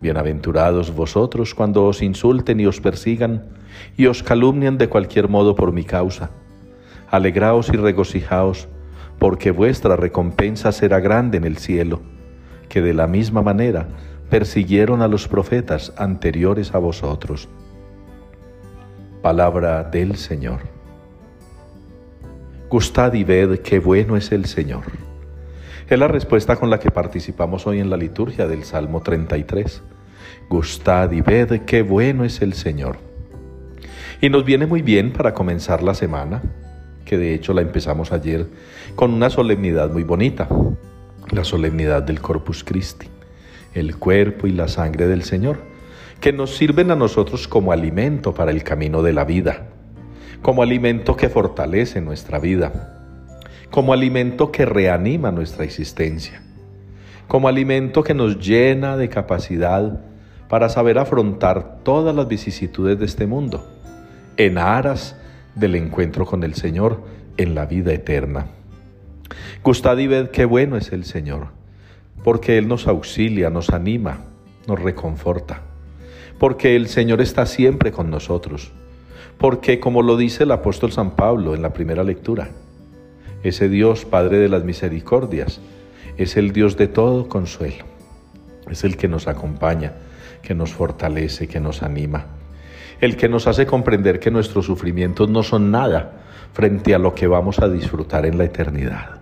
Bienaventurados vosotros cuando os insulten y os persigan y os calumnian de cualquier modo por mi causa. Alegraos y regocijaos, porque vuestra recompensa será grande en el cielo, que de la misma manera persiguieron a los profetas anteriores a vosotros. Palabra del Señor. Gustad y ved qué bueno es el Señor. Es la respuesta con la que participamos hoy en la liturgia del Salmo 33. Gustad y ved qué bueno es el Señor. Y nos viene muy bien para comenzar la semana, que de hecho la empezamos ayer con una solemnidad muy bonita, la solemnidad del Corpus Christi, el cuerpo y la sangre del Señor, que nos sirven a nosotros como alimento para el camino de la vida, como alimento que fortalece nuestra vida como alimento que reanima nuestra existencia, como alimento que nos llena de capacidad para saber afrontar todas las vicisitudes de este mundo, en aras del encuentro con el Señor en la vida eterna. Gustad y ved qué bueno es el Señor, porque Él nos auxilia, nos anima, nos reconforta, porque el Señor está siempre con nosotros, porque como lo dice el apóstol San Pablo en la primera lectura, ese Dios Padre de las misericordias, es el Dios de todo consuelo. Es el que nos acompaña, que nos fortalece, que nos anima. El que nos hace comprender que nuestros sufrimientos no son nada frente a lo que vamos a disfrutar en la eternidad.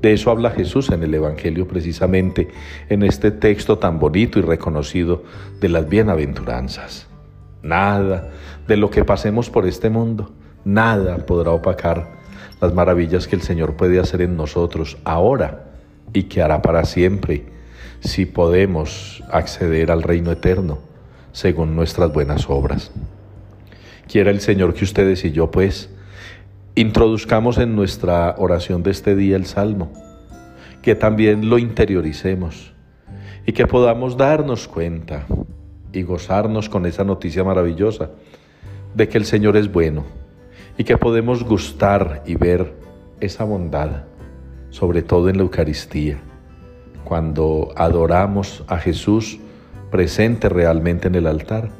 De eso habla Jesús en el Evangelio precisamente en este texto tan bonito y reconocido de las bienaventuranzas. Nada de lo que pasemos por este mundo, nada podrá opacar las maravillas que el Señor puede hacer en nosotros ahora y que hará para siempre si podemos acceder al reino eterno según nuestras buenas obras. Quiera el Señor que ustedes y yo pues introduzcamos en nuestra oración de este día el Salmo, que también lo interioricemos y que podamos darnos cuenta y gozarnos con esa noticia maravillosa de que el Señor es bueno y que podemos gustar y ver esa bondad, sobre todo en la Eucaristía, cuando adoramos a Jesús presente realmente en el altar,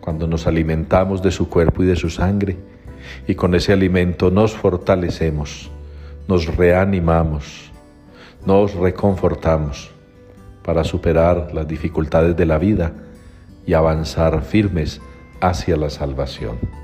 cuando nos alimentamos de su cuerpo y de su sangre, y con ese alimento nos fortalecemos, nos reanimamos, nos reconfortamos para superar las dificultades de la vida y avanzar firmes hacia la salvación.